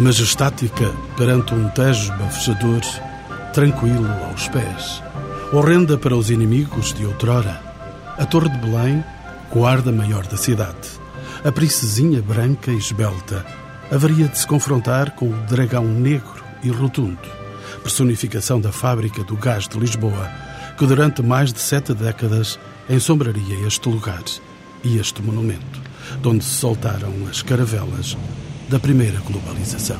majestática perante um tejo bafejador, tranquilo aos pés, horrenda para os inimigos de outrora, a Torre de Belém, guarda maior da cidade, a princesinha branca e esbelta, haveria de se confrontar com o dragão negro e rotundo, personificação da fábrica do gás de Lisboa, que durante mais de sete décadas ensombraria este lugar e este monumento, de onde se soltaram as caravelas da primeira globalização.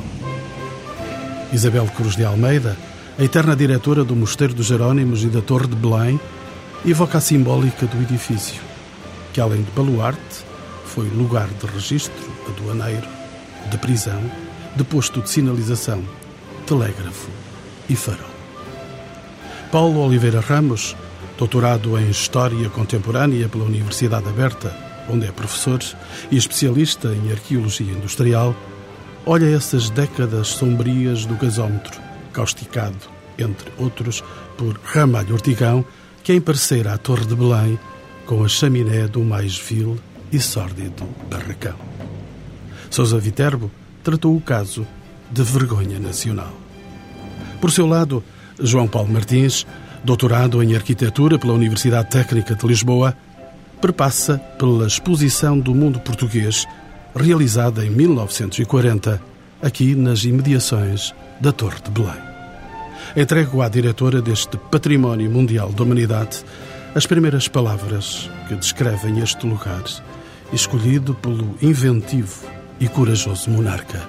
Isabel Cruz de Almeida, a eterna diretora do Mosteiro dos Jerónimos e da Torre de Belém, evoca a simbólica do edifício, que além de baluarte, foi lugar de registro aduaneiro, de prisão, de posto de sinalização, telégrafo e farol. Paulo Oliveira Ramos, doutorado em História Contemporânea pela Universidade Aberta, onde é professor e especialista em arqueologia industrial, olha essas décadas sombrias do gasómetro, causticado, entre outros, por Ramalho Ortigão, que emparecera a Torre de Belém com a chaminé do mais vil e sórdido barracão. Sousa Viterbo tratou o caso de vergonha nacional. Por seu lado, João Paulo Martins, doutorado em arquitetura pela Universidade Técnica de Lisboa, perpassa pela exposição do mundo português realizada em 1940, aqui nas imediações da Torre de Belém. Entrego à diretora deste Património Mundial da Humanidade as primeiras palavras que descrevem este lugar, escolhido pelo inventivo e corajoso monarca,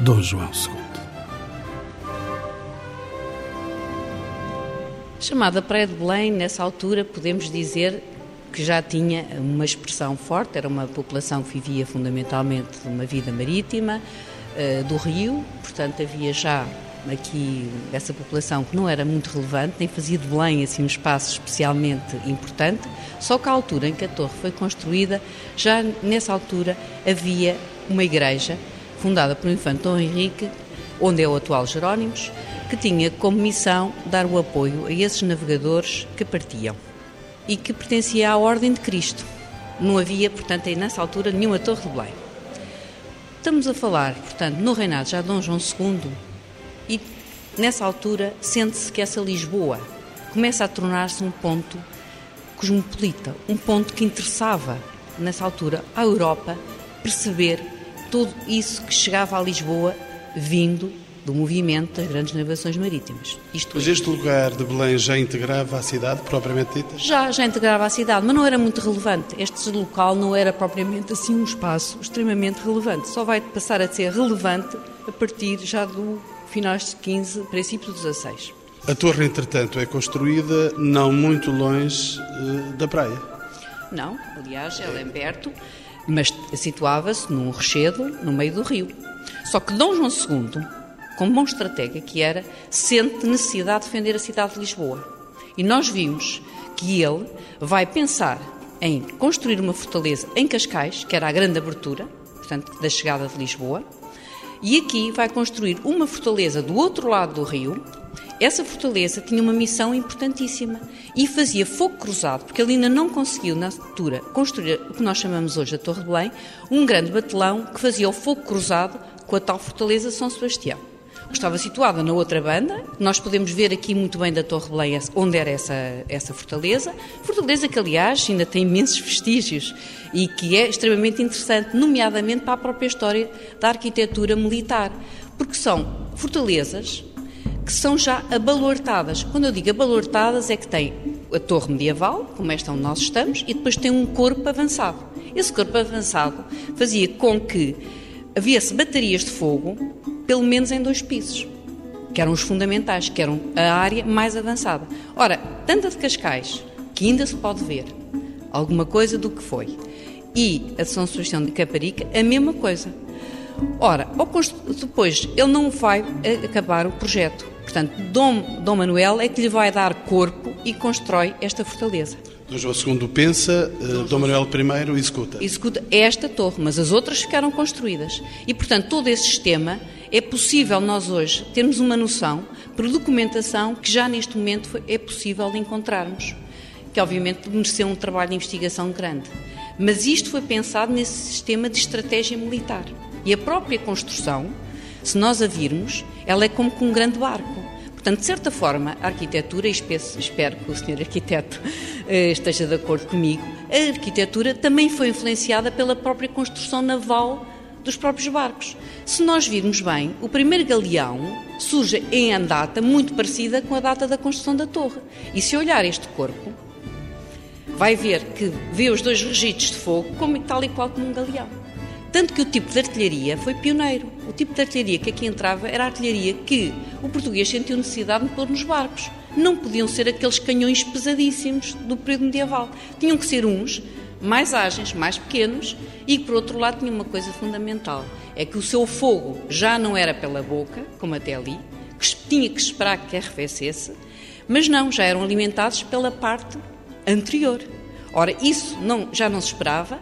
Dom João II. Chamada Praia de Belém, nessa altura podemos dizer que já tinha uma expressão forte, era uma população que vivia fundamentalmente de uma vida marítima, uh, do rio, portanto havia já aqui essa população que não era muito relevante, nem fazia de Belém assim um espaço especialmente importante, só que à altura em que a torre foi construída, já nessa altura havia uma igreja fundada por infante Dom Henrique, onde é o atual Jerónimos, que tinha como missão dar o apoio a esses navegadores que partiam e que pertencia à Ordem de Cristo. Não havia, portanto, aí nessa altura nenhuma Torre de Belém. Estamos a falar, portanto, no reinado já de Dom João II e nessa altura sente-se que essa Lisboa começa a tornar-se um ponto cosmopolita, um ponto que interessava nessa altura à Europa perceber tudo isso que chegava a Lisboa vindo do movimento das grandes navegações marítimas. Isto mas este lugar de Belém já integrava a cidade, propriamente dita? Já, já integrava a cidade, mas não era muito relevante. Este local não era propriamente assim um espaço extremamente relevante. Só vai passar a ser relevante a partir já do finais de 15, princípio de 16. A torre, entretanto, é construída não muito longe uh, da praia. Não, aliás, ela é perto, mas situava-se num rochedo no meio do rio. Só que Dom João II como bom estratega que era, sente necessidade de defender a cidade de Lisboa. E nós vimos que ele vai pensar em construir uma fortaleza em Cascais, que era a grande abertura, portanto, da chegada de Lisboa, e aqui vai construir uma fortaleza do outro lado do rio. Essa fortaleza tinha uma missão importantíssima e fazia fogo cruzado, porque ele ainda não conseguiu, na altura, construir o que nós chamamos hoje a Torre de Belém, um grande batelão que fazia o fogo cruzado com a tal fortaleza São Sebastião que estava situada na outra banda. Nós podemos ver aqui muito bem da Torre Belém onde era essa, essa fortaleza. Fortaleza que, aliás, ainda tem imensos vestígios e que é extremamente interessante, nomeadamente para a própria história da arquitetura militar, porque são fortalezas que são já abalortadas. Quando eu digo abalortadas, é que tem a torre medieval, como esta onde nós estamos, e depois tem um corpo avançado. Esse corpo avançado fazia com que havia-se baterias de fogo pelo menos em dois pisos, que eram os fundamentais, que eram a área mais avançada. Ora, tanto a de Cascais, que ainda se pode ver alguma coisa do que foi, e a São Sebastião de Caparica, a mesma coisa. Ora, depois ele não vai acabar o projeto. Portanto, Dom, Dom Manuel é que lhe vai dar corpo e constrói esta fortaleza. Dom João II pensa, uh, Dom Manuel I executa. Executa esta torre, mas as outras ficaram construídas. E, portanto, todo esse sistema é possível nós hoje termos uma noção, por documentação, que já neste momento é possível encontrarmos. Que, obviamente, mereceu um trabalho de investigação grande. Mas isto foi pensado nesse sistema de estratégia militar. E a própria construção Se nós a virmos, ela é como com um grande barco. Portanto, de certa forma, a arquitetura, e espero que o senhor arquiteto eh, esteja de acordo comigo, a arquitetura também foi influenciada pela própria construção naval dos próprios barcos. Se nós virmos bem, o primeiro galeão surge em andata muito parecida com a data da construção da torre. E se olhar este corpo, vai ver que vê os dois registros de fogo como tal e qual como um galeão. Tanto que o tipo de artilharia foi pioneiro. O tipo de artilharia que aqui entrava era a artilharia que o português sentiu necessidade de pôr nos barcos. Não podiam ser aqueles canhões pesadíssimos do período medieval. Tinham que ser uns mais ágeis, mais pequenos e, por outro lado, tinha uma coisa fundamental: é que o seu fogo já não era pela boca, como até ali, que tinha que esperar que arrefecesse, mas não, já eram alimentados pela parte anterior. Ora, isso não, já não se esperava,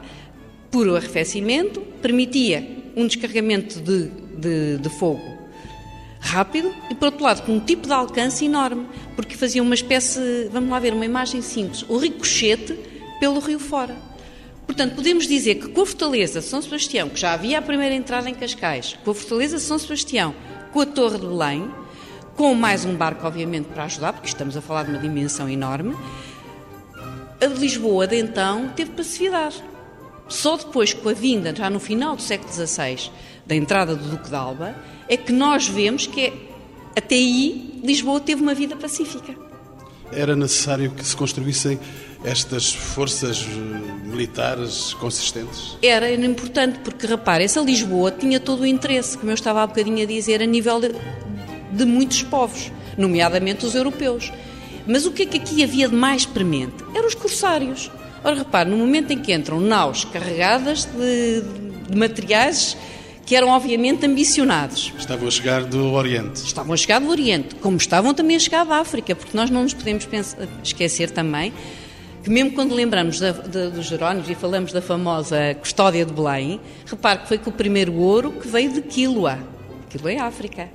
por arrefecimento, permitia um descarregamento de, de, de fogo rápido e, por outro lado, com um tipo de alcance enorme, porque fazia uma espécie, vamos lá ver, uma imagem simples, o ricochete pelo rio fora. Portanto, podemos dizer que com a Fortaleza de São Sebastião, que já havia a primeira entrada em Cascais, com a Fortaleza de São Sebastião, com a Torre de Belém, com mais um barco, obviamente, para ajudar, porque estamos a falar de uma dimensão enorme, a Lisboa de então teve passividade. Só depois, com a vinda, já no final do século XVI, da entrada do Duque de Alba, é que nós vemos que até aí Lisboa teve uma vida pacífica. Era necessário que se construíssem estas forças eh, militares consistentes? Era, era importante, porque repare, essa Lisboa tinha todo o interesse, como eu estava há bocadinho a dizer, a nível de, de muitos povos, nomeadamente os europeus. Mas o que é que aqui havia de mais premente? Eram os corsários. Ora, repare, no momento em que entram naus carregadas de, de materiais que eram obviamente ambicionados. Estavam a chegar do Oriente. Estavam a chegar do Oriente, como estavam também a chegar da África, porque nós não nos podemos pensar, esquecer também que mesmo quando lembramos da, da, dos Jerónimos e falamos da famosa custódia de Belém, repare que foi com o primeiro ouro que veio de Quiloa. Quiloa é África.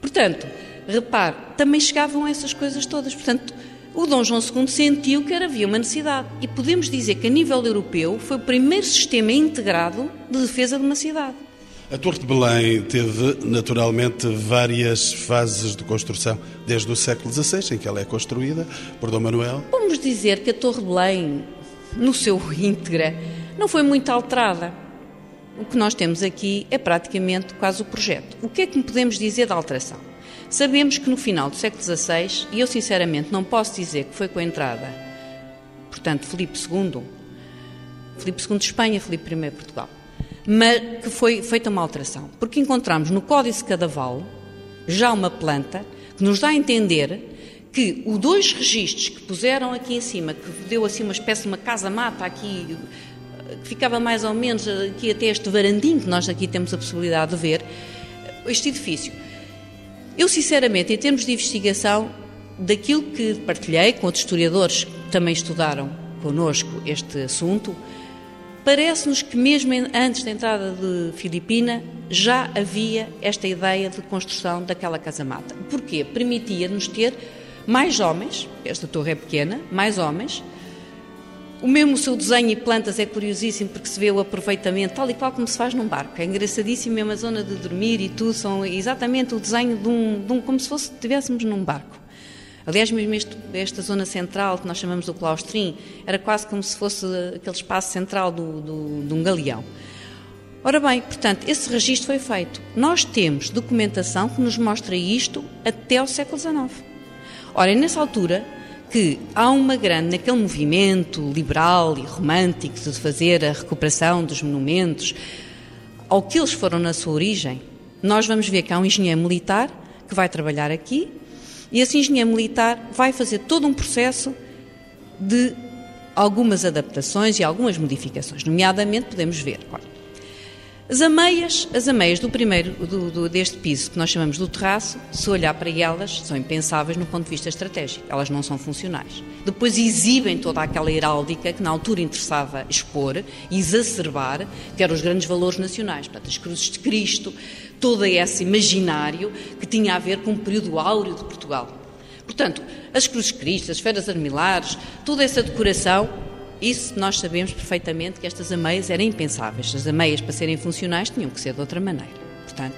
Portanto, repare, também chegavam essas coisas todas. Portanto, o Dom João II sentiu que havia uma necessidade. E podemos dizer que, a nível europeu, foi o primeiro sistema integrado de defesa de uma cidade. A Torre de Belém teve, naturalmente, várias fases de construção, desde o século XVI, em que ela é construída por Dom Manuel. Vamos dizer que a Torre de Belém, no seu íntegra, não foi muito alterada. O que nós temos aqui é praticamente quase o projeto. O que é que podemos dizer da alteração? Sabemos que no final do século XVI, e eu sinceramente não posso dizer que foi com a entrada, portanto, Filipe II, Filipe II de Espanha, Filipe I de Portugal, mas que foi feita uma alteração, porque encontramos no Códice Cadaval já uma planta que nos dá a entender que os dois registros que puseram aqui em cima, que deu assim uma espécie de uma casa-mata aqui, que ficava mais ou menos aqui até este varandinho que nós aqui temos a possibilidade de ver, este edifício. Eu, sinceramente, em termos de investigação, daquilo que partilhei com outros historiadores que também estudaram connosco este assunto, Parece-nos que, mesmo antes da entrada de Filipina, já havia esta ideia de construção daquela casa-mata. Porquê? Permitia-nos ter mais homens, esta torre é pequena, mais homens. O mesmo o seu desenho e plantas é curiosíssimo porque se vê o aproveitamento, tal e qual como se faz num barco. É engraçadíssimo, mesmo a zona de dormir e tudo, são exatamente o desenho de um, de um como se fosse estivéssemos num barco. Aliás, mesmo este, esta zona central, que nós chamamos do claustrim, era quase como se fosse aquele espaço central do, do, de um galeão. Ora bem, portanto, esse registro foi feito. Nós temos documentação que nos mostra isto até ao século XIX. Ora, é nessa altura que há uma grande, naquele movimento liberal e romântico de fazer a recuperação dos monumentos, ao que eles foram na sua origem, nós vamos ver que há um engenheiro militar que vai trabalhar aqui e esse engenheiro militar vai fazer todo um processo de algumas adaptações e algumas modificações. Nomeadamente, podemos ver, olha, as ameias, as ameias do primeiro, do, do, deste piso, que nós chamamos do terraço, se olhar para elas, são impensáveis no ponto de vista estratégico. Elas não são funcionais. Depois exibem toda aquela heráldica que na altura interessava expor e exacerbar, que eram os grandes valores nacionais. Portanto, as cruzes de Cristo, todo esse imaginário que tinha a ver com o período áureo de Portugal. Portanto, as cruzes cristas, as feras armilares, toda essa decoração, isso nós sabemos perfeitamente que estas ameias eram impensáveis. As ameias, para serem funcionais, tinham que ser de outra maneira. Portanto,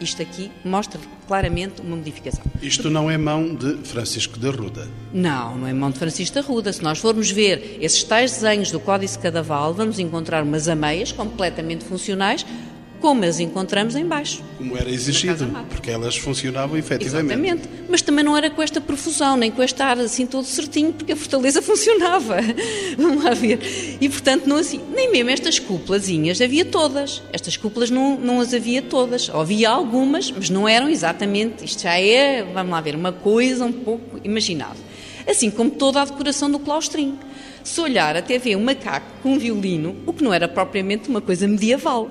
Isto aqui mostra claramente uma modificação. Isto não é mão de Francisco da Ruda. Não, não é mão de Francisco da Ruda. Se nós formos ver esses tais desenhos do Códice Cadaval, vamos encontrar umas ameias completamente funcionais, como as encontramos em baixo. Como era exigido, porque elas funcionavam efetivamente. Exatamente. Mas também não era com esta profusão, nem com esta ar assim todo certinho, porque a fortaleza funcionava. Vamos lá ver. E, portanto, não assim, nem mesmo estas cúpulazinhas havia todas. Estas cúpulas não, não as havia todas. Havia algumas, mas não eram exatamente. Isto já é, vamos lá ver, uma coisa um pouco imaginável. Assim como toda a decoração do claustrinho. Se olhar até ver um macaco com um violino, o que não era propriamente uma coisa medieval.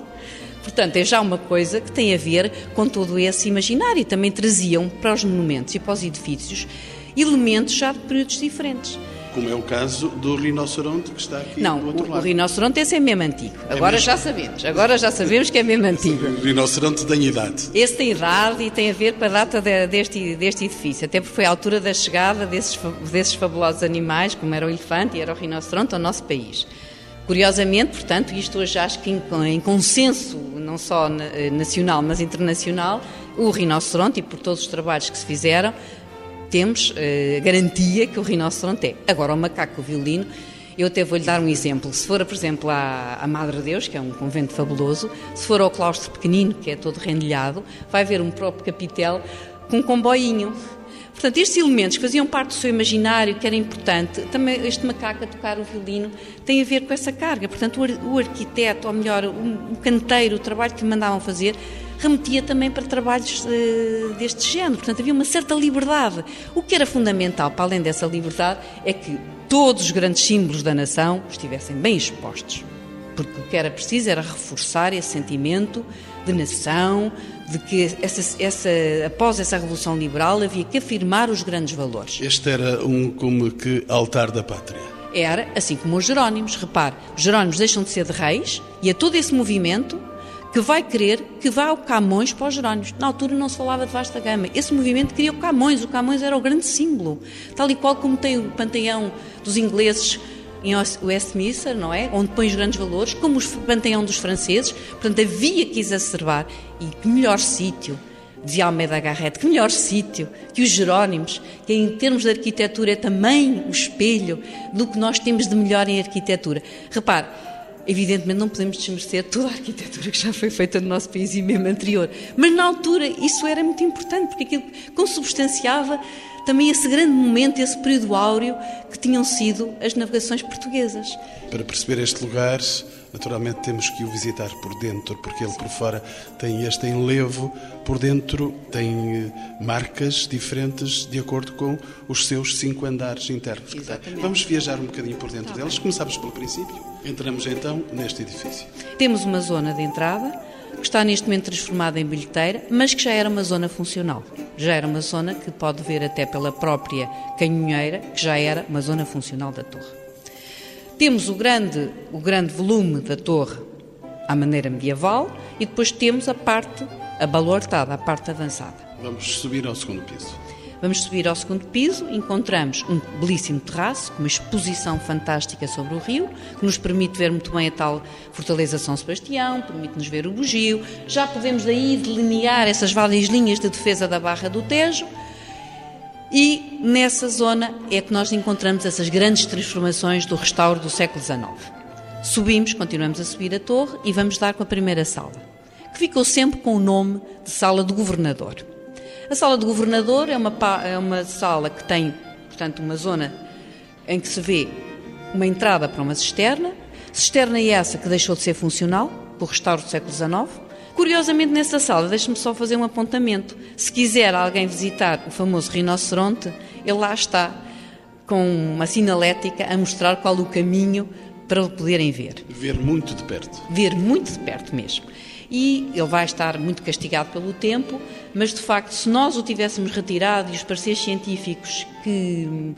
Portanto, é já uma coisa que tem a ver com todo esse imaginário também traziam para os monumentos e para os edifícios elementos já de períodos diferentes. Como é o caso do rinoceronte que está aqui Não, do outro o, lado. o rinoceronte esse é mesmo antigo. Agora mesmo? já sabemos. Agora já sabemos que é mesmo antigo. O rinoceronte tem idade. Esse tem idade e tem a ver com a data de- deste, deste edifício, até porque foi a altura da chegada desses, desses fabulosos animais, como era o elefante e era o rinoceronte, ao nosso país. Curiosamente, portanto, isto hoje acho que em, consenso, não só eh, nacional, mas internacional, o rinoceronte, e por todos os trabalhos que se fizeram, temos eh, garantia que o rinoceronte é. Agora, o macaco, o violino, eu até vou-lhe dar um exemplo. Se for, por exemplo, à, à Madre Deus, que é um convento fabuloso, se for ao claustro pequenino, que é todo rendilhado, vai ver um próprio capitel com um comboinho. Portanto, estes elementos que faziam parte do seu imaginário, que era importante, também este macaco a tocar o violino, tem a ver com essa carga. Portanto, o, ar- o arquiteto, ou melhor, o, o canteiro, o trabalho que mandavam fazer, remetia também para trabalhos eh, deste género. Portanto, havia uma certa liberdade. O que era fundamental, para além dessa liberdade, é que todos os grandes símbolos da nação estivessem bem expostos. Porque o que era preciso era reforçar esse sentimento de nação, de que essa, essa, após essa Revolução Liberal havia que afirmar os grandes valores. Este era um como que altar da pátria. Era assim como os Jerónimos. Repare, os Jerónimos deixam de ser de reis e é todo esse movimento que vai querer que vá ao Camões para os Jerónimos. Na altura não se falava de vasta gama. Esse movimento queria o Camões. O Camões era o grande símbolo. Tal e qual como tem o panteão dos ingleses em Westminster, não é? Onde põe os grandes valores, como o panteão dos franceses. Portanto, havia que exacerbar. E que melhor sítio dizia Almeida Garrett, que melhor sítio que os Jerónimos, que em termos de arquitetura é também o espelho do que nós temos de melhor em arquitetura. Repare, evidentemente não podemos desmerecer toda a arquitetura que já foi feita no nosso país e mesmo anterior, mas na altura isso era muito importante, porque aquilo consubstanciava também esse grande momento, esse período áureo que tinham sido as navegações portuguesas. Para perceber este lugar, naturalmente temos que o visitar por dentro, porque ele por fora tem este enlevo, por dentro tem eh, marcas diferentes de acordo com os seus cinco andares internos. Exatamente. Vamos viajar um bocadinho por dentro Tá deles. bem. Começamos pelo princípio. Entramos então neste edifício. Temos uma zona de entrada que está neste momento transformada em bilheteira, mas que já era uma zona funcional. Já era uma zona que pode ver até pela própria canhoneira, que já era uma zona funcional da torre. Temos o grande, o grande volume da torre à maneira medieval e depois temos a parte abalortada, a parte avançada. Vamos subir ao segundo piso. Vamos subir ao segundo piso, encontramos um belíssimo terraço, com uma exposição fantástica sobre o rio, que nos permite ver muito bem a tal Fortaleza São Sebastião, permite-nos ver o bugio. Já podemos daí delinear essas várias linhas de defesa da Barra do Tejo. E nessa zona é que nós encontramos essas grandes transformações do restauro do século XIX. Subimos, continuamos a subir a torre e vamos dar com a primeira sala, que ficou sempre com o nome de Sala do Governador. A sala do governador é uma, é uma sala que tem, portanto, uma zona em que se vê uma entrada para uma cisterna. Cisterna é essa que deixou de ser funcional, por restauro do século XIX. Curiosamente, nessa sala, deixe-me só fazer um apontamento. Se quiser alguém visitar o famoso rinoceronte, ele lá está, com uma sinalética a mostrar qual o caminho para o poderem ver Ver muito de perto. ver muito de perto mesmo. E ele vai estar muito castigado pelo tempo, mas de facto, se nós o tivéssemos retirado e os pareceres científicos que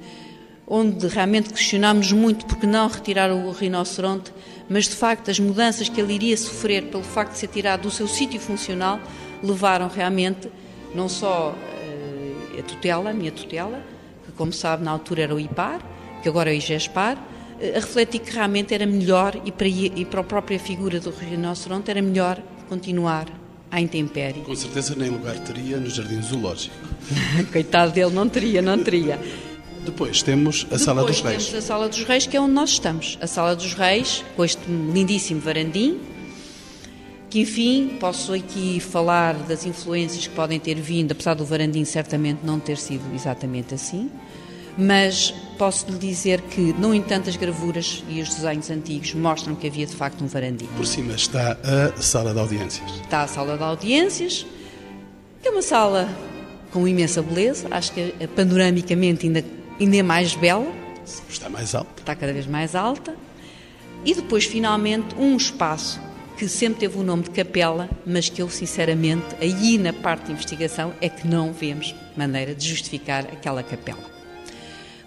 onde realmente questionámos muito porque não retirar o rinoceronte, mas de facto as mudanças que ele iria sofrer pelo facto de ser tirado do seu sítio funcional levaram realmente não só eh, a tutela, a minha tutela, que como sabe na altura era o IPAR, que agora é o IGESPAR, eh, a refletir que realmente era melhor e para, e para a própria figura do rinoceronte era melhor continuar à intempérie. Com certeza nem lugar teria no Jardim Zoológico. Coitado dele, não teria, não teria. Depois temos a Depois Sala dos Reis. temos a Sala dos Reis, que é onde nós estamos. A Sala dos Reis, com este lindíssimo varandim, que enfim, posso aqui falar das influências que podem ter vindo, apesar do varandim certamente não ter sido exatamente assim, mas posso lhe dizer que, no entanto, as gravuras e os desenhos antigos mostram que havia de facto um varandim. Por cima está a Sala de Audiências. Está a Sala de Audiências, que é uma sala com imensa beleza, acho que eh, panoramicamente ainda, ainda é mais bela, Está mais alto. está cada vez mais alta. E depois, finalmente, um espaço que sempre teve o nome de capela, mas que eu, sinceramente, aí na parte de investigação, é que não vemos maneira de justificar aquela capela.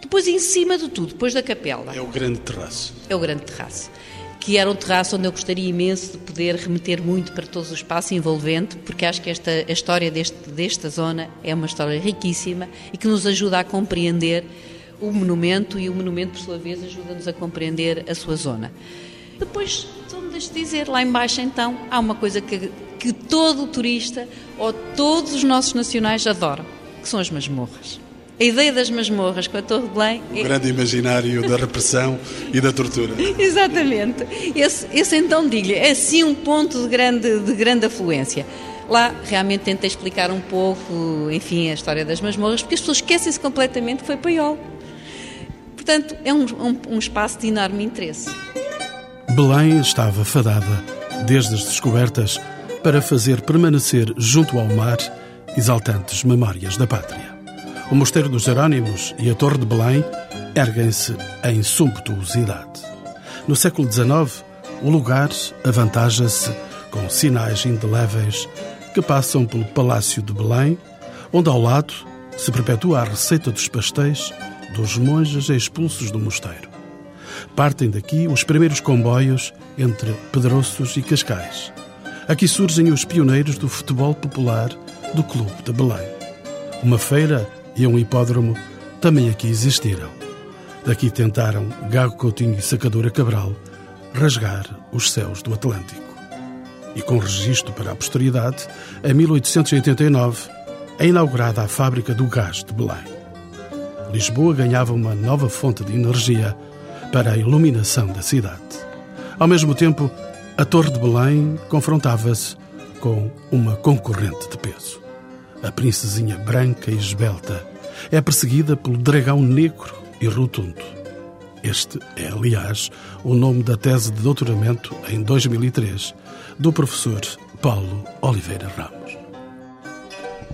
Depois, em cima de tudo, depois da capela, É o grande terraço. é o grande terraço. Que era um terraço onde eu gostaria imenso de poder remeter muito para todo o espaço envolvente, porque acho que esta, a história deste, desta zona é uma história riquíssima e que nos ajuda a compreender o monumento e o monumento, por sua vez, ajuda-nos a compreender a sua zona. Depois, só me deixe dizer, lá embaixo então, há uma coisa que, que todo turista ou todos os nossos nacionais adoram, que são as masmorras. A ideia das masmorras com a Torre de Belém O é, grande imaginário da repressão e da tortura. Exatamente. Esse, esse então, digo-lhe, é sim um ponto de grande, de grande afluência. Lá realmente tentei explicar um pouco, enfim, a história das masmorras, porque as pessoas esquecem-se completamente que foi paiol. Portanto, é um, um, um espaço de enorme interesse. Belém estava fadada, desde as descobertas, para fazer permanecer junto ao mar exaltantes memórias da pátria. O Mosteiro dos Jerónimos e a Torre de Belém erguem-se em sumptuosidade. No século XIX, o lugar avantaja-se com sinais indeléveis que passam pelo Palácio de Belém, onde ao lado se perpetua a receita dos pastéis dos monges expulsos do mosteiro. Partem daqui os primeiros comboios entre Pedroços e Cascais. Aqui surgem os pioneiros do futebol popular do Clube de Belém. Uma feira e um hipódromo também aqui existiram. Daqui tentaram Gago Coutinho e Sacadura Cabral rasgar os céus do Atlântico. E com registro para a posteridade, em 1889 é inaugurada a fábrica do gás de Belém. Lisboa ganhava uma nova fonte de energia para a iluminação da cidade. Ao mesmo tempo, a Torre de Belém confrontava-se com uma concorrente de peso. A princesinha branca e esbelta é perseguida pelo dragão negro e rotundo. Este é, aliás, o nome da tese de doutoramento em 2003 do professor Paulo Oliveira Ramos.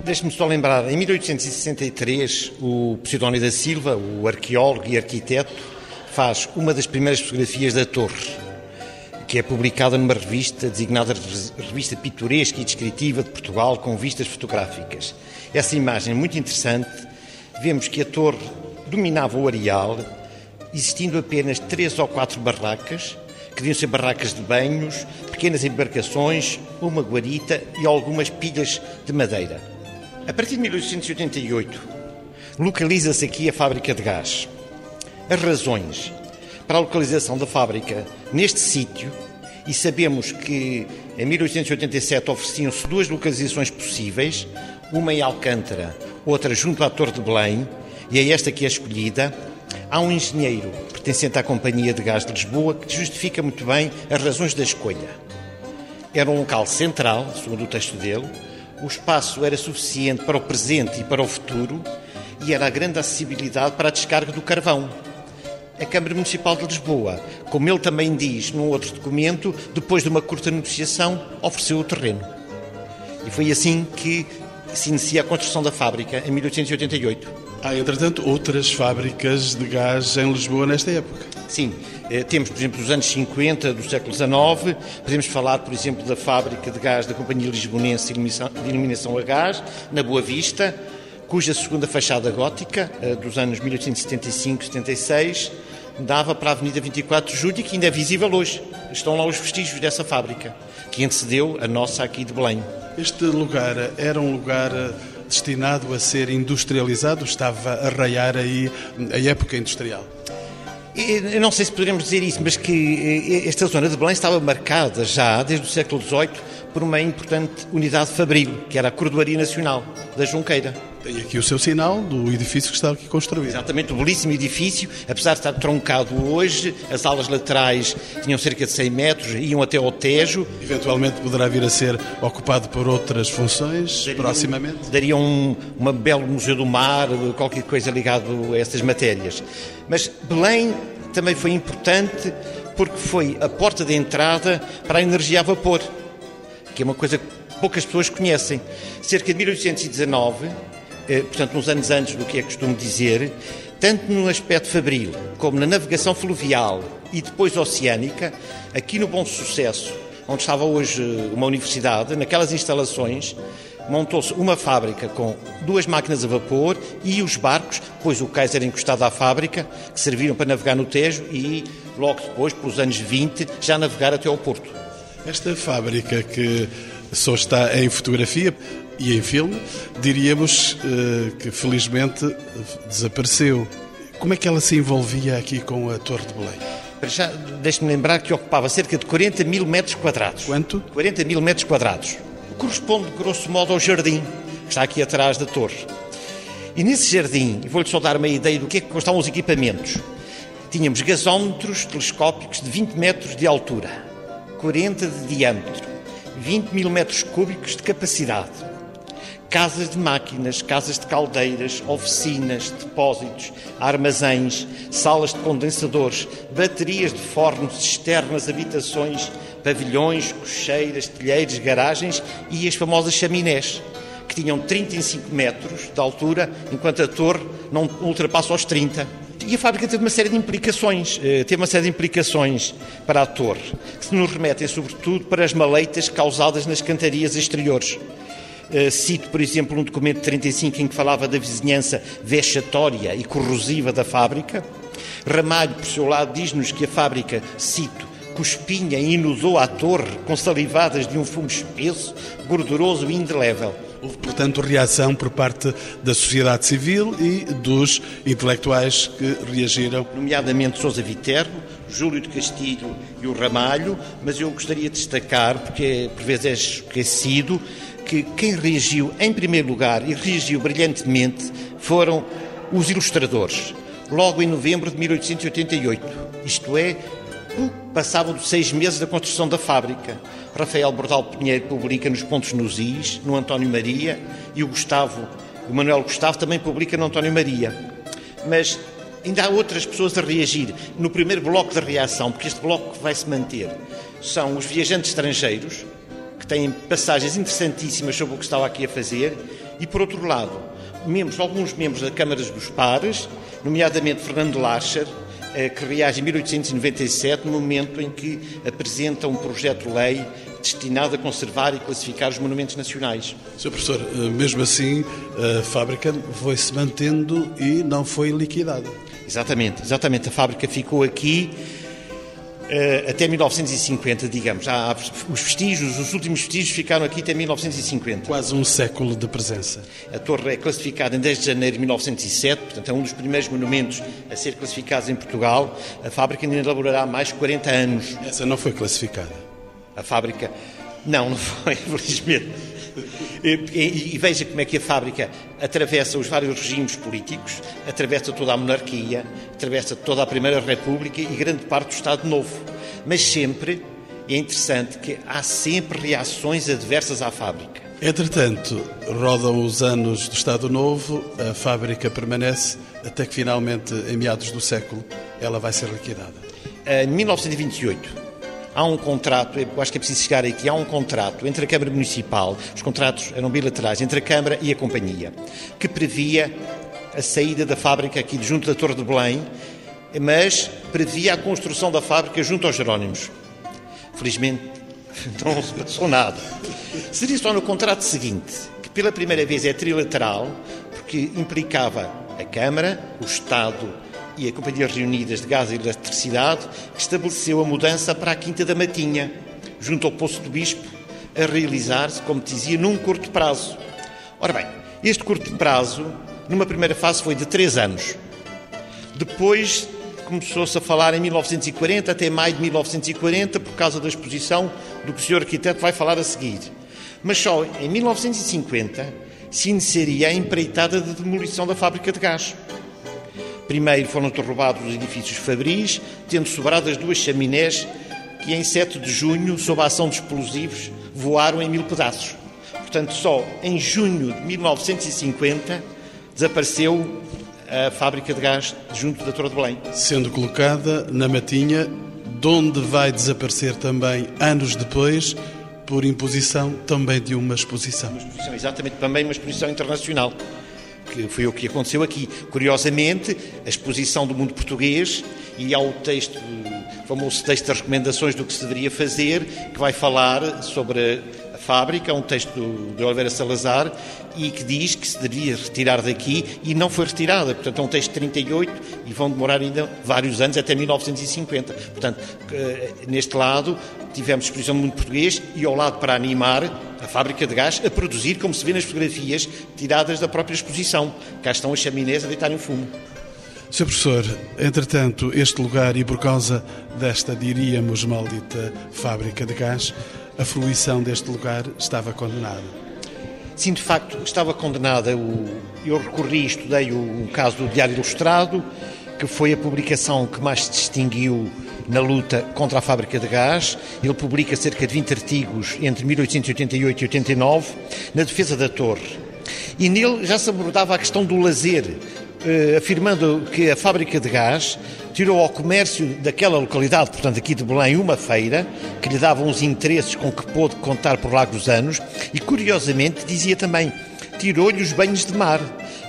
Deixe-me só lembrar, em 1863, o Pseudónio da Silva, o arqueólogo e arquiteto, faz uma das primeiras fotografias da torre, que é publicada numa revista designada Revista Pitoresca e Descritiva de Portugal, com vistas fotográficas. Essa imagem é muito interessante. Vemos que a torre dominava o areal, existindo apenas três ou quatro barracas, que deviam ser barracas de banhos, pequenas embarcações, uma guarita e algumas pilhas de madeira. A partir de 1888, localiza-se aqui a fábrica de gás. As razões para a localização da fábrica neste sítio, e sabemos que em 1887 ofereciam-se duas localizações possíveis, uma em Alcântara, outra junto à Torre de Belém, e é esta que é escolhida. Há um engenheiro pertencente à Companhia de Gás de Lisboa que justifica muito bem as razões da escolha. Era um local central, segundo o texto dele, o espaço era suficiente para o presente e para o futuro e era a grande acessibilidade para a descarga do carvão. A Câmara Municipal de Lisboa, como ele também diz num outro documento, depois de uma curta negociação, ofereceu o terreno. E foi assim que se inicia a construção da fábrica, em 1888. Há, entretanto, outras fábricas de gás em Lisboa nesta época. Sim, eh, temos, por exemplo, os anos 50 do século XIX, podemos falar, por exemplo, da fábrica de gás da Companhia Lisbonense de Iluminação, de Iluminação a Gás, na Boa Vista, cuja segunda fachada gótica, eh, dos anos 1875-76, dava para a Avenida 24 de Julho e que ainda é visível hoje. Estão lá os vestígios dessa fábrica, que antecedeu a nossa aqui de Belém. Este lugar era um lugar eh, destinado a ser industrializado? Estava a raiar aí a época industrial? Eu não sei se poderemos dizer isso, mas que eh, esta zona de Belém estava marcada já desde o século XVIII por uma importante unidade fabril, que era a Cordoaria Nacional da Junqueira. Tem aqui o seu sinal do edifício que está aqui construído. Exatamente, um belíssimo edifício, apesar de estar troncado hoje, as alas laterais tinham cerca de 100 metros, iam até ao Tejo. Eventualmente poderá vir a ser ocupado por outras funções, Daria proximamente? Um, daria um uma belo museu do mar, qualquer coisa ligado a estas matérias. Mas Belém também foi importante porque foi a porta de entrada para a energia a vapor, que é uma coisa que poucas pessoas conhecem. Cerca de 1819 eh, portanto, nos anos antes do que é costume dizer, tanto no aspecto fabril como na navegação fluvial e depois oceânica, aqui no Bom Sucesso, onde estava hoje eh, uma universidade, naquelas instalações, montou-se uma fábrica com duas máquinas a vapor e os barcos, pois o cais era encostado à fábrica, que serviram para navegar no Tejo e logo depois, pelos anos 20, já navegar até ao Porto. Esta fábrica que só está em fotografia e em filme, diríamos uh, que felizmente desapareceu. Como é que ela se envolvia aqui com a Torre de Belém? Já deixe-me lembrar que ocupava cerca de 40 mil metros quadrados. Quanto? 40 mil metros quadrados. Corresponde, grosso modo, ao jardim que está aqui atrás da torre. E nesse jardim, vou-lhe só dar uma ideia do que é que constavam os equipamentos. Tínhamos gasómetros telescópicos de 20 metros de altura, 40 de diâmetro, 20 mil metros cúbicos de capacidade, casas de máquinas, casas de caldeiras, oficinas, depósitos, armazéns, salas de condensadores, baterias de fornos externas, habitações, pavilhões, cocheiras, telheiros, garagens e as famosas chaminés, que tinham 35 metros de altura, enquanto a torre não ultrapassa os 30. E a fábrica teve uma série de implicações, eh, teve uma série de implicações para a torre, que se nos remetem sobretudo para as maleitas causadas nas cantarias exteriores. Uh, cito, por exemplo, um documento de 35 em que falava da vizinhança vexatória e corrosiva da fábrica. Ramalho, por seu lado, diz-nos que a fábrica, cito, cuspinha e inundou a torre com salivadas de um fumo espesso, gorduroso e indelével. Houve, portanto, reação por parte da sociedade civil e dos intelectuais que reagiram. Nomeadamente Sousa Viterbo, Júlio de Castilho e o Ramalho, mas eu gostaria de destacar, porque por vezes é esquecido, que quem reagiu em primeiro lugar e reagiu brilhantemente foram os ilustradores, logo em novembro de 1888. Isto é, passavam de seis meses da construção da fábrica. Rafael Bordal Pinheiro publica nos Pontos nos Is, no António Maria, e o Gustavo, o Manuel Gustavo também publica no António Maria. Mas ainda há outras pessoas a reagir. No primeiro bloco de reação, porque este bloco vai se manter, são os viajantes estrangeiros, que têm passagens interessantíssimas sobre o que estava aqui a fazer, e por outro lado, membros, alguns membros da Câmara dos Pares, nomeadamente Fernando Lacher, que reage em 1897, no momento em que apresenta um projeto de lei destinado a conservar e classificar os monumentos nacionais. Sr. Professor, eh, mesmo assim, a fábrica foi-se mantendo e não foi liquidada. Exatamente, exatamente. A fábrica ficou aqui até 1950, digamos. Há, os vestígios, os últimos vestígios ficaram aqui até 1950. Quase um século de presença. A torre é classificada em 10 de janeiro de 1907, portanto é um dos primeiros monumentos a ser classificados em Portugal. A fábrica ainda elaborará mais 40 anos. Essa não foi classificada? A fábrica... Não, não foi, infelizmente. E, e, veja como é que a fábrica atravessa os vários regimes políticos, atravessa toda a monarquia, atravessa toda a Primeira República e grande parte do Estado Novo. Mas sempre é interessante que há sempre reações adversas à fábrica. Entretanto, rodam os anos do Estado Novo, a fábrica permanece até que finalmente, em meados do século, ela vai ser liquidada. Em 1928, há um contrato, eu acho que é preciso chegar aqui, há um contrato entre a Câmara Municipal, os contratos eram bilaterais, entre a Câmara e a Companhia, que previa a saída da fábrica aqui junto da Torre de Belém, mas previa a construção da fábrica junto aos Jerónimos. Felizmente não se passou nada. Seria só no contrato seguinte, que pela primeira vez é trilateral, porque implicava a Câmara, o Estado e a Companhia Reunidas de Gás e Eletricidade, estabeleceu a mudança para a Quinta da Matinha, junto ao Poço do Bispo, a realizar-se, como dizia, num curto prazo. Ora bem, este curto prazo, numa primeira fase, foi de três anos. Depois começou-se a falar em 1940, até maio de 1940, por causa da exposição do que o senhor arquiteto vai falar a seguir. Mas só em 1950 se iniciaria a empreitada de demolição da fábrica de gás. Primeiro foram derrubados os edifícios fabris, tendo sobrado as duas chaminés que em 7 de junho, sob a ação de explosivos, voaram em mil pedaços. Portanto, só em junho de 1950 desapareceu a fábrica de gás junto da Torre de Belém. Sendo colocada na Matinha, de onde vai desaparecer também anos depois, por imposição também de uma exposição. Uma exposição, exatamente, também uma exposição internacional que foi o que aconteceu aqui. Curiosamente, a exposição do mundo português e há o texto, o famoso texto das recomendações do que se deveria fazer, que vai falar sobre fábrica, um texto de Oliveira Salazar, e que diz que se devia retirar daqui e não foi retirada. Portanto, é um texto de 38 e vão demorar ainda vários anos, até 1950. Portanto, eh, neste lado, tivemos exposição do mundo português e ao lado para animar a fábrica de gás a produzir, como se vê nas fotografias tiradas da própria exposição. Cá estão as chaminés a deitarem fumo. Sr. Professor, entretanto, este lugar, e por causa desta, diríamos, maldita fábrica de gás, a fruição deste lugar estava condenada. Sim, de facto, estava condenada. Eu recorri, estudei o caso do Diário Ilustrado, que foi a publicação que mais se distinguiu na luta contra a fábrica de gás. Ele publica cerca de 20 artigos entre 1888 e 89 na defesa da torre. E nele já se abordava a questão do lazer, afirmando que a fábrica de gás tirou ao comércio daquela localidade, portanto aqui de Belém, uma feira que lhe dava uns interesses com que pôde contar por largos anos e, curiosamente, dizia também, tirou-lhe os banhos de mar,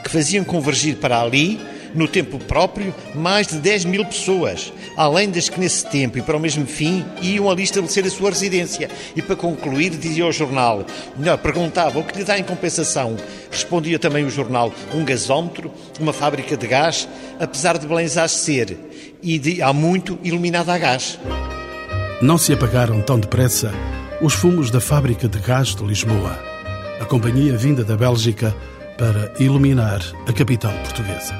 que faziam convergir para ali no tempo próprio, mais de 10 mil pessoas, além das que nesse tempo e para o mesmo fim iam ali estabelecer a sua residência. E para concluir, dizia o jornal, melhor, perguntava o que lhe dá em compensação. Respondia também o jornal, um gasómetro, uma fábrica de gás, apesar de Belém ser e de, há muito iluminada a gás. Não se apagaram tão depressa os fumos da fábrica de gás de Lisboa, a companhia vinda da Bélgica para iluminar a capital portuguesa.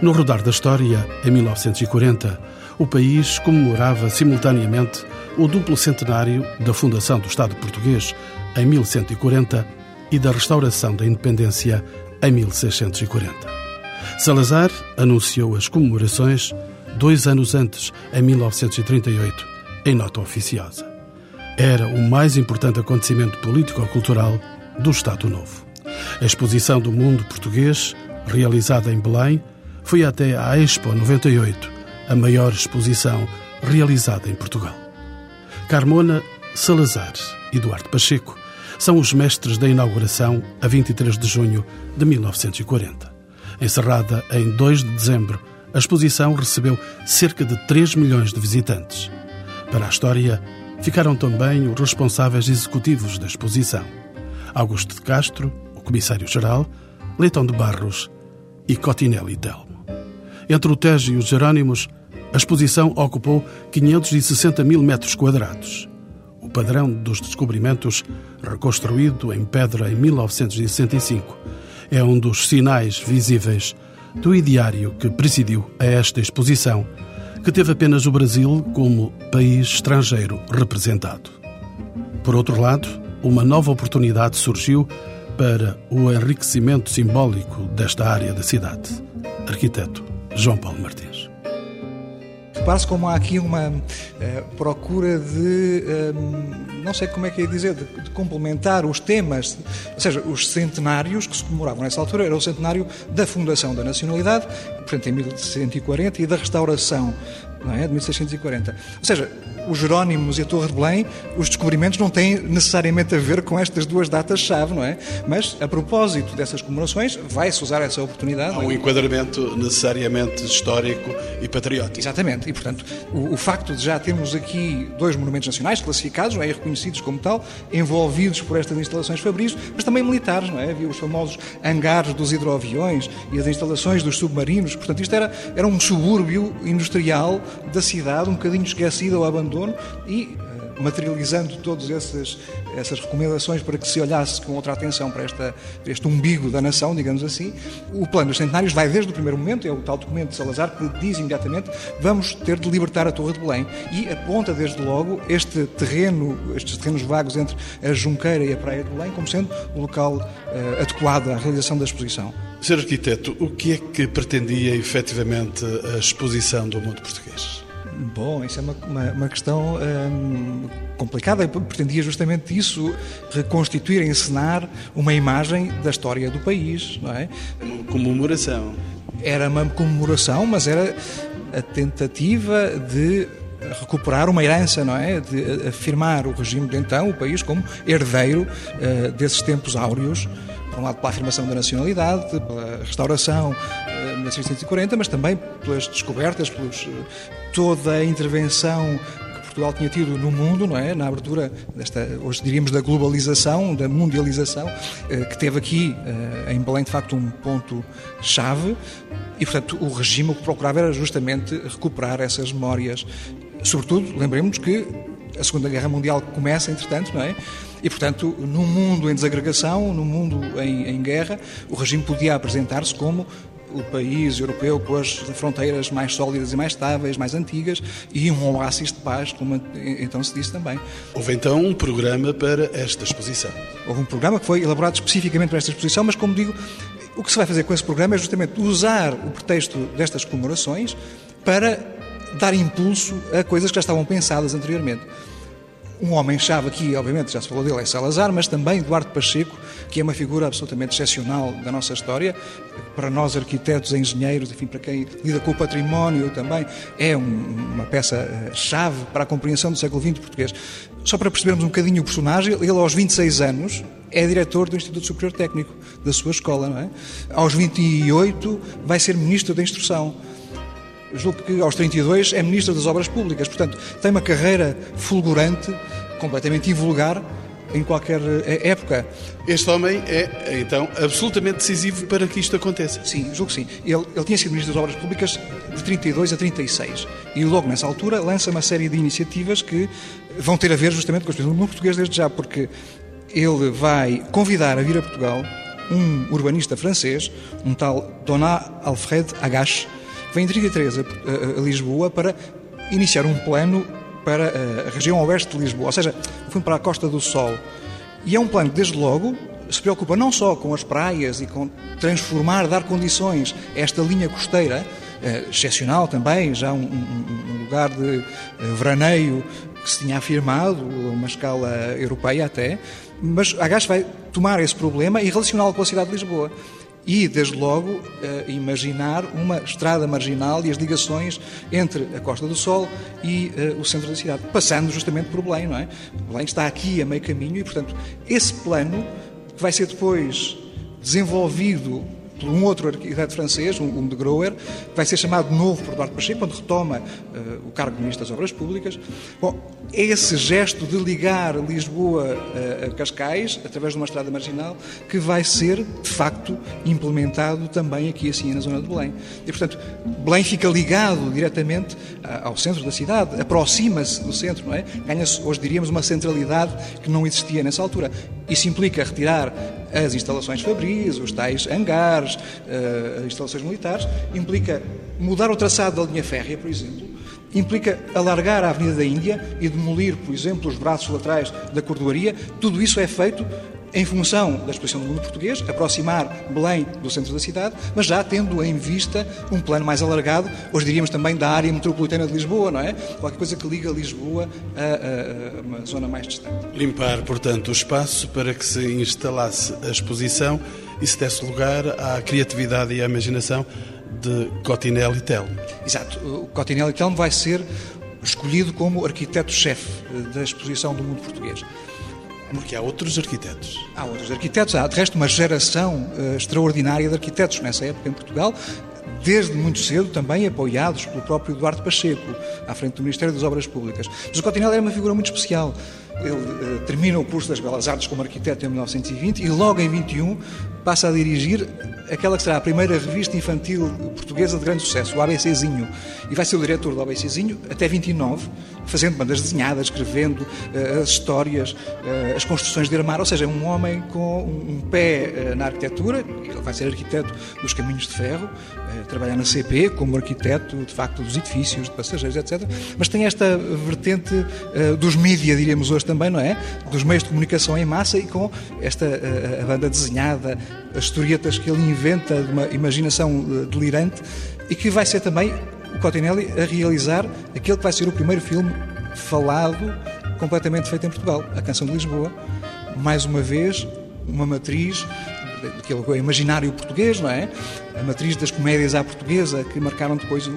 No rodar da história, em 1940, o país comemorava simultaneamente o duplo centenário da fundação do Estado português, em 1140, e da restauração da independência, em 1640. Salazar anunciou as comemorações dois anos antes, em 1938, em nota oficiosa. Era o mais importante acontecimento político-cultural do Estado Novo. A exposição do mundo português, realizada em Belém, foi até à Expo 98, a maior exposição realizada em Portugal. Carmona Salazar e Eduardo Pacheco são os mestres da inauguração a 23 de junho de 1940. Encerrada em 2 de dezembro, a exposição recebeu cerca de 3 milhões de visitantes. Para a história, ficaram também os responsáveis executivos da exposição: Augusto de Castro, o comissário-geral, Leitão de Barros e Cotinelli Telmo. Entre o Tejo e os Jerónimos, a exposição ocupou 560 mil metros quadrados. O padrão dos descobrimentos, reconstruído em pedra em 1965, é um dos sinais visíveis do ideário que presidiu a esta exposição, que teve apenas o Brasil como país estrangeiro representado. Por outro lado, uma nova oportunidade surgiu para o enriquecimento simbólico desta área da cidade. Arquiteto João Paulo Martins. Repare-se como há aqui uma uh, procura de, uh, não sei como é que é dizer, de, de, complementar os temas, ou seja, os centenários que se comemoravam nessa altura, era o centenário da fundação da nacionalidade, portanto em 1140, e da restauração não é? de 1640. Ou seja, os Jerónimos e a Torre de Belém, os descobrimentos não têm necessariamente a ver com estas duas datas-chave, não é? Mas, a propósito dessas comemorações, vai-se usar essa oportunidade. Há um enquadramento necessariamente histórico e patriótico. Exatamente. E, portanto, o, o facto de já termos aqui dois monumentos nacionais classificados, não é? reconhecidos como tal, envolvidos por estas instalações fabris, mas também militares, não é? Havia os famosos hangares dos hidroaviões e as instalações dos submarinos. Portanto, isto era, era um subúrbio industrial da cidade, um bocadinho esquecido ou e materializando todas essas, essas recomendações para que se olhasse com outra atenção para, esta, para este umbigo da nação, digamos assim. O plano dos centenários vai desde o primeiro momento, é o tal documento de Salazar que diz imediatamente vamos ter de libertar a Torre de Belém e aponta desde logo este terreno, estes terrenos vagos entre a Junqueira e a Praia de Belém como sendo o local uh, adequado à realização da exposição. Sr. Arquiteto, o que é que pretendia efetivamente a exposição do mundo português? Bom, isso é uma, uma, uma questão hum, complicada. Eu pretendia justamente isso, reconstituir, encenar uma imagem da história do país, não é? Uma comemoração. Era uma comemoração, mas era a tentativa de recuperar uma herança, não é? De afirmar o regime de então, o país, como herdeiro uh, desses tempos áureos um lado pela afirmação da nacionalidade, pela restauração eh, de 1940, mas também pelas descobertas, pelos, eh, toda a intervenção que Portugal tinha tido no mundo, não é? Na abertura desta, hoje diríamos da globalização, da mundialização, eh, que teve aqui em Belém de facto um ponto chave e portanto o regime o que procurava era justamente recuperar essas memórias. Sobretudo, lembremos que a Segunda Guerra Mundial começa, entretanto, não é? E, portanto, num mundo em desagregação, num mundo em, em guerra, o regime podia apresentar-se como o país europeu com as fronteiras mais sólidas e mais estáveis, mais antigas, e um oásis de paz, como então se disse também. Houve então um programa para esta exposição. Houve um programa que foi elaborado especificamente para esta exposição, mas como digo, o que se vai fazer com esse programa é justamente usar o pretexto destas comemorações para dar impulso a coisas que já estavam pensadas anteriormente. Um homem-chave aqui, obviamente, já se falou dele, é Salazar, mas também Eduardo Pacheco, que é uma figura absolutamente excepcional da nossa história. Para nós, arquitetos, engenheiros, enfim, para quem lida com o património também, é um, uma peça-chave para a compreensão do século XX português. Só para percebermos um bocadinho o personagem, ele aos 26 anos é diretor do Instituto Superior Técnico da sua escola, não é? Aos 28 vai ser ministro da Instrução julgo que aos 32 é Ministro das Obras Públicas. Portanto, tem uma carreira fulgurante, completamente invulgar em qualquer eh, época. Este homem é, então, absolutamente decisivo para que isto aconteça. Sim, julgo que sim. Ele, ele tinha sido Ministro das Obras Públicas de 32 a 36 e logo nessa altura lança uma série de iniciativas que vão ter a ver justamente com do mundo português desde já, porque ele vai convidar a vir a Portugal um urbanista francês, um tal Donat Alfred Agache, vem em 33 a, a, a Lisboa para iniciar um plano para a região oeste de Lisboa, ou seja, foi para a Costa do Sol. E é um plano que, desde logo, se preocupa não só com as praias e com transformar, dar condições a esta linha costeira, eh, excepcional também, já um, um, um lugar de eh, veraneio que se tinha afirmado, uma escala europeia até, mas a GAS vai tomar esse problema e relacioná-lo com a cidade de Lisboa e, desde logo, imaginar uma estrada marginal e as ligações entre a Costa do Sol e uh, o centro da cidade, passando justamente por Belém, não é? Belém está aqui a meio caminho e, portanto, esse plano que vai ser depois desenvolvido por um outro arquiteto francês, um, de Groer, que vai ser chamado de novo por Eduardo Pacheco, quando retoma uh, o cargo de Ministro das Obras Públicas. Bom, esse gesto de ligar Lisboa a, a Cascais, através de uma estrada marginal, que vai ser, de facto, implementado também aqui assim na zona de Belém. E, portanto, Belém fica ligado diretamente ao centro da cidade, aproxima-se do centro, não é? Ganha-se, hoje diríamos, uma centralidade que não existia nessa altura. Isso implica retirar as instalações fabris, os tais hangares, as instalações militares, implica mudar o traçado da linha férrea, por exemplo, implica alargar a Avenida da Índia e demolir, por exemplo, os braços laterais da cordoaria. Tudo isso é feito em função da exposição do mundo português, aproximar Belém do centro da cidade, mas já tendo em vista um plano mais alargado, hoje diríamos também da área metropolitana de Lisboa, não é? Qualquer coisa que liga Lisboa a, a, uma zona mais distante. Limpar, portanto, o espaço para que se instalasse a exposição e se desse lugar à criatividade e à imaginação de Cotinel e Telmo. Exato. O Cotinel e Telmo vai ser escolhido como arquiteto-chefe da exposição do mundo português. Porque há outros arquitetos. Há outros arquitetos. Há, de resto, uma geração uh, extraordinária de arquitetos nessa época em Portugal, desde muito cedo também apoiados pelo próprio Eduardo Pacheco, à frente do Ministério das Obras Públicas. O Cotinel era uma figura muito especial. Ele uh, termina o curso das Belas Artes como arquiteto em 1920 e logo em 21 passa a dirigir aquela que será a primeira revista infantil portuguesa de grande sucesso, o ABCzinho. E vai ser o diretor do ABCzinho até 29, fazendo bandas desenhadas, escrevendo uh, as histórias, uh, as construções de armar, ou seja, um homem com um, pé uh, na arquitetura, ele vai ser arquiteto dos caminhos de ferro, trabalhar na CP como arquiteto, de facto, dos edifícios, de passageiros, etc. Mas tem esta vertente dos mídia, diríamos hoje também, não é? Dos meios de comunicação em massa e com esta a banda desenhada, as historietas que ele inventa de uma imaginação delirante e que vai ser também o Cotinelli a realizar aquele que vai ser o primeiro filme falado completamente feito em Portugal, a Canção de Lisboa. Mais uma vez, uma matriz daquele é imaginário português, não é? A matriz das comédias à portuguesa que marcaram depois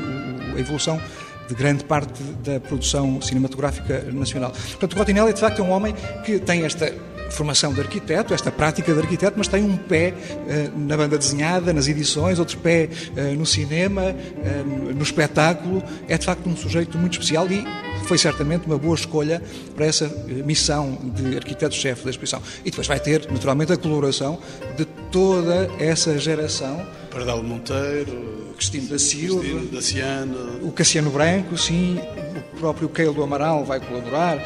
a evolução de grande parte da produção cinematográfica nacional. Portanto, o Cotinelli, de facto, é um homem que tem esta formação de arquiteto, esta prática de arquiteto, mas tem um pé uh, na banda desenhada, nas edições, outro pé uh, no cinema, uh, no espetáculo. É de facto um sujeito muito especial e foi certamente uma boa escolha para essa missão de arquiteto-chefe da exposição. E depois vai ter, naturalmente, a colaboração de toda essa geração. Pardal Monteiro, Cristino da Silva, Cristino Daciano, o Cassiano Branco, sim, o próprio Keilo do Amaral vai colaborar,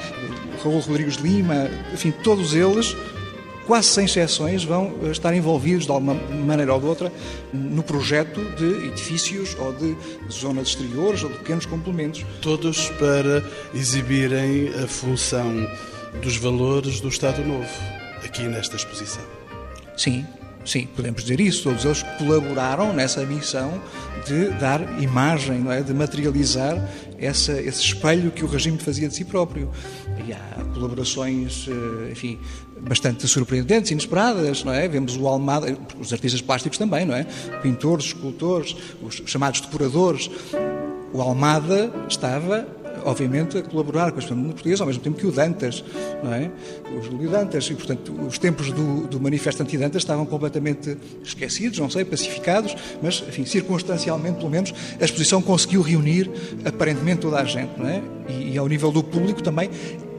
Raul Rodrigues Lima, enfim, todos eles, quase sem exceções, vão eh, estar envolvidos de alguma maneira ou de outra no projeto de edifícios ou de zonas exteriores ou de pequenos complementos. Todos para exibirem a função dos valores do Estado Novo, aqui nesta exposição. Sim, Sim, podemos dizer isso. Todos eles colaboraram nessa missão de dar imagem, não é? de materializar essa, esse espelho que o regime fazia de si próprio. E há colaborações, eh, enfim, bastante surpreendentes, inesperadas, não é? Vemos o Almada, os artistas plásticos também, não é? Pintores, escultores, os chamados decoradores. O Almada estava obviamente, a colaborar com a expressão portuguesa, ao mesmo tempo que o Dantas, não é? O Júlio Dantas. E, portanto, os tempos do, do manifesto anti-Dantas estavam completamente esquecidos, não sei, pacificados, mas, enfim, circunstancialmente, pelo menos, a exposição conseguiu reunir aparentemente toda a gente, não é? E, e ao nível do público também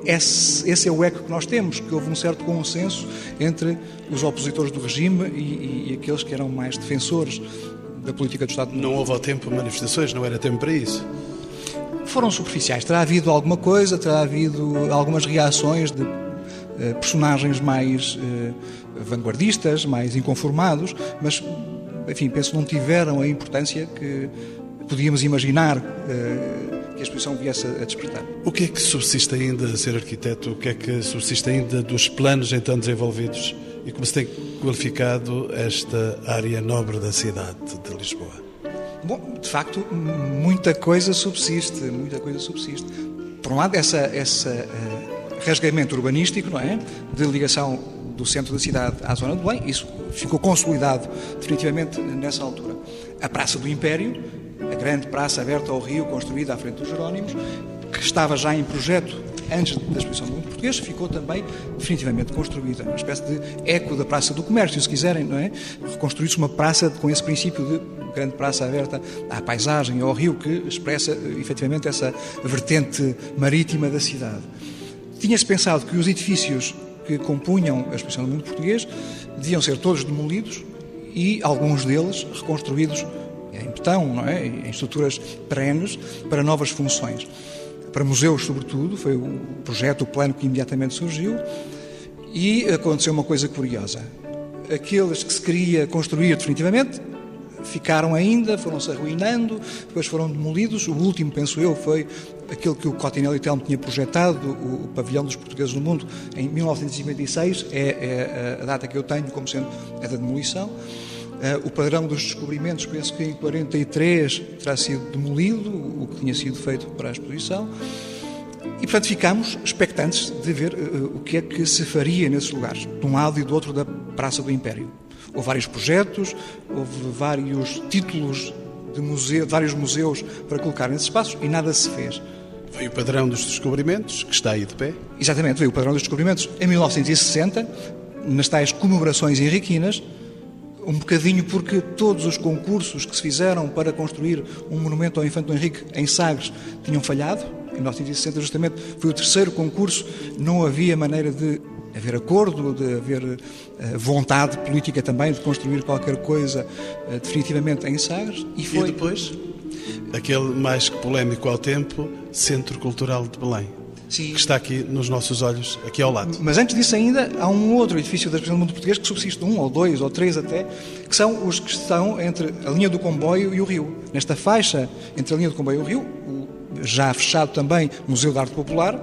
esse, é o eco que nós temos, que houve um certo consenso entre os opositores do regime e, e, e, aqueles que eram mais defensores da política do Estado. Não houve ao tempo manifestações, não era tempo para isso foram superficiais. Terá havido alguma coisa, terá havido algumas reações de uh, personagens mais uh, vanguardistas, mais inconformados, mas, enfim, penso que não tiveram a importância que podíamos imaginar uh, que a exposição viesse a despertar. O que é que subsiste ainda a ser arquiteto? O que é que subsiste ainda dos planos então desenvolvidos? E como se tem qualificado esta área nobre da cidade de Lisboa? Bom, de facto, muita coisa subsiste, muita coisa subsiste. Por um lado, essa, essa uh, rasgamento urbanístico, não é? De ligação do centro da cidade à zona do Belém, isso ficou consolidado definitivamente nessa altura. A Praça do Império, grande praça aberta ao rio, construída à frente dos Jerónimos, que estava já em projeto antes da exposição do mundo português, ficou também definitivamente construída. Uma espécie de eco da Praça do Comércio, se quiserem, não é? Reconstruir-se uma praça com esse princípio de grande praça aberta à paisagem, ao rio, que expressa efetivamente essa vertente marítima da cidade. Tinha-se pensado que os edifícios que compunham a exposição do mundo português deviam ser todos demolidos e alguns deles reconstruídos em betão, não é? em estruturas perenes, para novas funções para museus, sobretudo, foi o projeto, o plano que imediatamente surgiu, e aconteceu uma coisa curiosa. Aqueles que se queria construir definitivamente ficaram ainda, foram-se arruinando, depois foram demolidos. O último, penso eu, foi aquele que o Cotinelli Telmo tinha projetado, o, o Pavilhão dos Portugueses no Mundo, em 1956, é, é a data que eu tenho como sendo a da demolição. Uh, o padrão dos descobrimentos, penso que em 43 terá sido demolido, o que tinha sido feito para a exposição. E, portanto, ficámos expectantes de ver uh, o que é que se faria nesses lugares, de um lado e do outro da Praça do Império. Houve vários projetos, houve vários títulos de, museu, vários museus para colocar nesses espaços e nada se fez. Veio o padrão dos descobrimentos, que está aí de pé. Exatamente, veio o padrão dos descobrimentos em 1960, nas tais comemorações henriquinas, um bocadinho porque todos os concursos que se fizeram para construir um monumento ao Infante Henrique em Sagres tinham falhado Em 1960, justamente, foi o terceiro concurso, não havia maneira de haver acordo, de haver uh, vontade política também de construir qualquer coisa uh, definitivamente em Sagres. E, foi... e depois? Aquele mais que polémico ao tempo, Centro Cultural de Belém. Sim. que está aqui nos nossos olhos, aqui ao lado. Mas antes disso ainda, há um outro edifício da Exposição do Mundo Português que subsiste um, ou dois, ou três até, que são os que estão entre a linha do comboio e o rio. Nesta faixa entre a linha do comboio e o rio, já fechado também Museu de Arte Popular,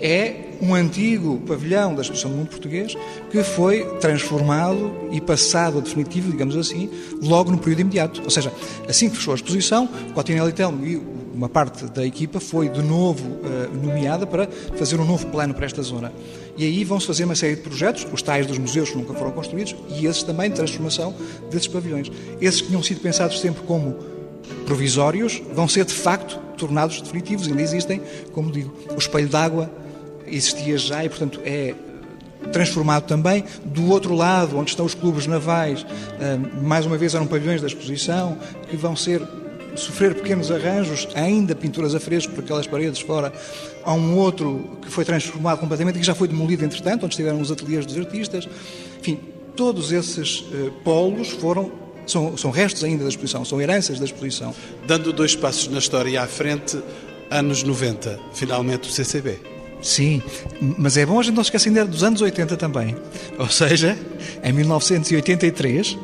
é um antigo pavilhão da Exposição do Mundo Português que foi transformado e passado a definitivo, digamos assim, logo no período imediato. Ou seja, assim que fechou a exposição, Cotinelli Telmo e uma parte da equipa foi de novo uh, nomeada para fazer um novo plano para esta zona. E aí vão-se fazer uma série de projetos, os tais dos museus que nunca foram construídos e esses também de transformação desses pavilhões. Esses que tinham sido pensados sempre como provisórios vão ser de facto tornados definitivos, ainda existem, como digo, o espelho d'água existia já e, portanto, é transformado também. Do outro lado, onde estão os clubes navais, eh, mais uma vez eram pavilhões da exposição, que vão ser sofrer pequenos arranjos, ainda pinturas a fresco por aquelas paredes fora. Há um outro que foi transformado completamente e que já foi demolido entretanto, onde estiveram os ateliês dos artistas. Enfim, todos esses uh, polos foram são, são restos ainda da exposição, são heranças da exposição. Dando dois passos na história à frente, anos 90, finalmente o CCB. Sim, mas é bom a gente não esquecer dos anos 80 também. Ou seja, em 1983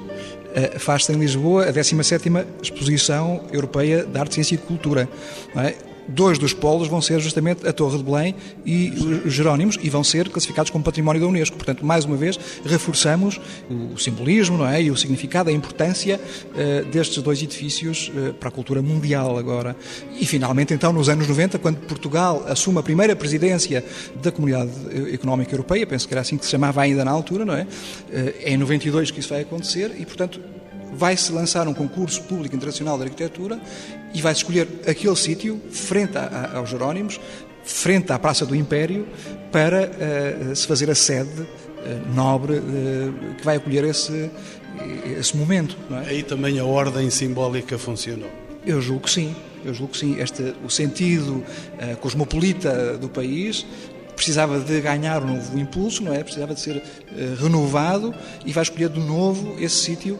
eh, faz-se em Lisboa a 17ª Exposição Europeia de Arte, Ciência e Cultura. É? Dois dos polos vão ser justamente a Torre de Belém e os Jerónimos e vão ser classificados como património da Unesco. Portanto, mais uma vez, reforçamos o simbolismo não é? e o significado, a importância uh, destes dois edifícios uh, para a cultura mundial agora. E, finalmente, então, nos anos 90, quando Portugal assume a primeira presidência da Comunidade Económica Europeia, penso que era assim que se chamava ainda na altura, não é? Uh, é em 92 que isso vai acontecer e, portanto, vai-se lançar um concurso público internacional de arquitetura e vai-se escolher aquele sítio, frente a, a, aos Jerónimos, frente à Praça do Império, para uh, se fazer a sede uh, nobre uh, que vai acolher esse, esse momento. É? Aí também a ordem simbólica funcionou. Eu julgo que sim. Eu julgo que sim. Este, o sentido cosmopolita do país precisava de ganhar um novo impulso, não é? Precisava de ser renovado e vai escolher de novo esse sítio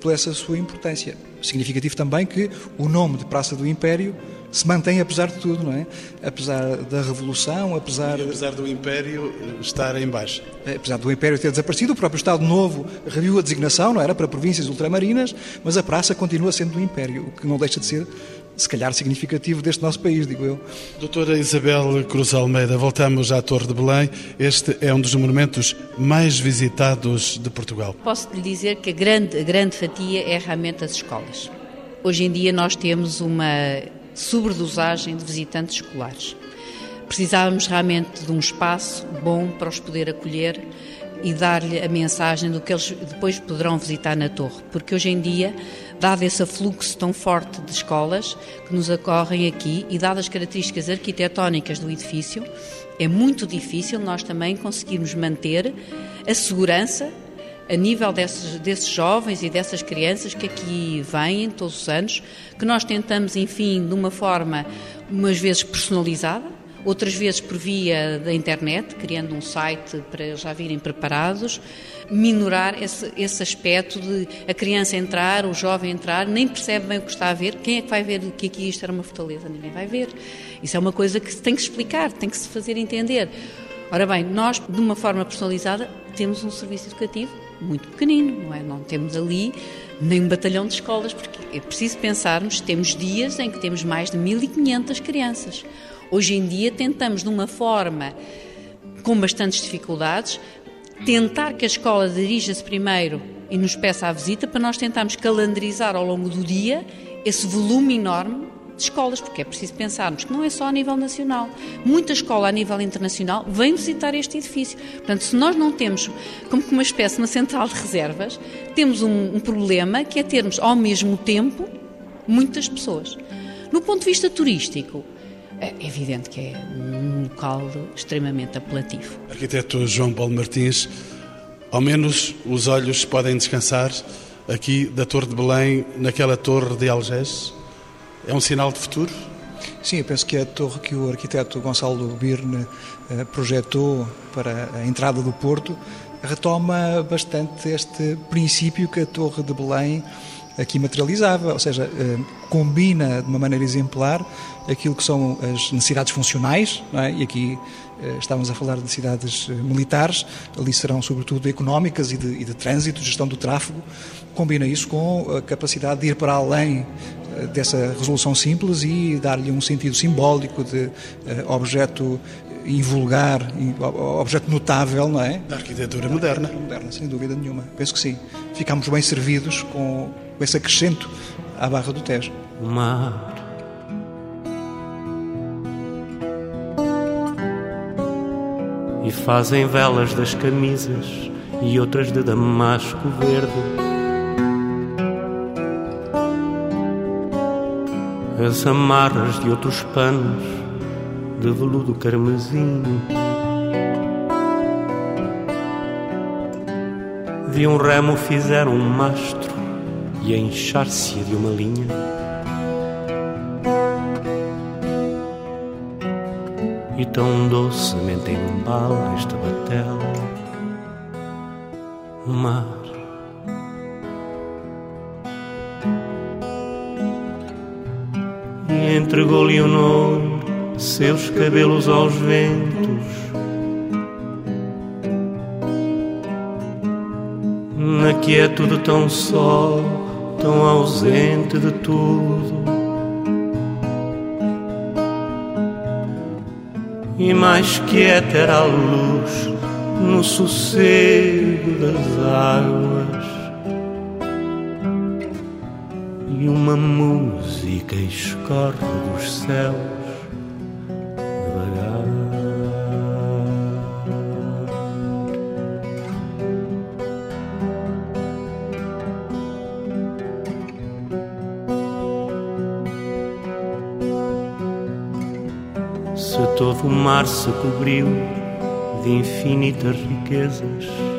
por essa sua importância. Significativo também que o nome de Praça do Império se mantém apesar de tudo, não é? Apesar da Revolução, apesar... E apesar do Império estar em baixa. Apesar do Império ter desaparecido, o próprio Estado Novo reviu a designação, não era, para províncias ultramarinas, mas a praça continua sendo do Império, o que não deixa de ser se calhar significativo deste nosso país, digo eu. Doutora Isabel Cruz Almeida, voltamos à Torre de Belém. Este é um dos monumentos mais visitados de Portugal. Posso lhe dizer que a grande, a grande fatia é realmente as escolas. Hoje em dia nós temos uma sobredosagem de visitantes escolares. Precisávamos realmente de um espaço bom para os poder acolher e dar-lhe a mensagem do que eles depois poderão visitar na torre, porque hoje em dia dado esse fluxo tão forte de escolas que nos ocorrem aqui e dadas as características arquitetónicas do edifício, é muito difícil nós também conseguirmos manter a segurança a nível desses, desses jovens e dessas crianças que aqui vêm todos os anos, que nós tentamos, enfim, de uma forma, umas vezes personalizada, outras vezes por via da internet, criando um site para já virem preparados, minorar esse, esse aspecto de a criança entrar, o jovem entrar, nem percebe bem o que está a ver. Quem é que vai ver que aqui isto era uma fortaleza? Ninguém vai ver. Isso é uma coisa que tem que explicar, tem que se fazer entender. Ora bem, nós, de uma forma personalizada, temos um serviço educativo muito pequenino, não é? Não temos ali nem um batalhão de escolas, porque é preciso pensarmos, temos dias em que temos mais de 1.500 crianças. Hoje em dia tentamos, de uma forma com bastantes dificuldades, tentar que a escola dirija-se primeiro e nos peça a visita para nós tentarmos calendarizar ao longo do dia esse volume enorme de escolas, porque é preciso pensarmos que não é só a nível nacional. Muita escola a nível internacional vem visitar este edifício. Portanto, se nós não temos, como uma espécie, uma central de reservas, temos um, um problema que é termos, ao mesmo tempo, muitas pessoas. No ponto de vista turístico, é evidente que é um local extremamente apelativo. Arquiteto João Paulo Martins, ao menos os olhos podem descansar aqui da Torre de Belém, naquela torre de Algés? É um sinal de futuro? Sim, eu penso que a torre que o arquiteto Gonçalo Birne eh, projetou para a entrada do Porto retoma bastante este princípio que a Torre de Belém aqui materializava, ou seja, eh, combina de uma maneira exemplar aquilo que são as necessidades funcionais, é? e aqui eh, estávamos a falar de necessidades militares, ali serão sobretudo económicas e de, e de trânsito, gestão do tráfego, combina isso com a capacidade de ir para além dessa resolução simples e dar-lhe um sentido simbólico de objeto invulgar, objeto notável, não é? Da arquitetura moderna. Moderna, sem dúvida nenhuma. Penso que sim. Ficamos bem servidos com esse acrescento à Barra do Tejo. Mar. E fazem velas das camisas e outras de damasco verde. As amarras de outros panos de veludo carmesim. De um remo fizeram um mastro e a enxárcia de uma linha. E tão docemente embala esta batel o mar. E entregou-lhe o nome seus cabelos aos ventos. Na quietude tão só, tão ausente de tudo. E mais quieta era a luz no sossego das águas. E uma música escorre dos céus mar se cobriu de infinitas riquezas.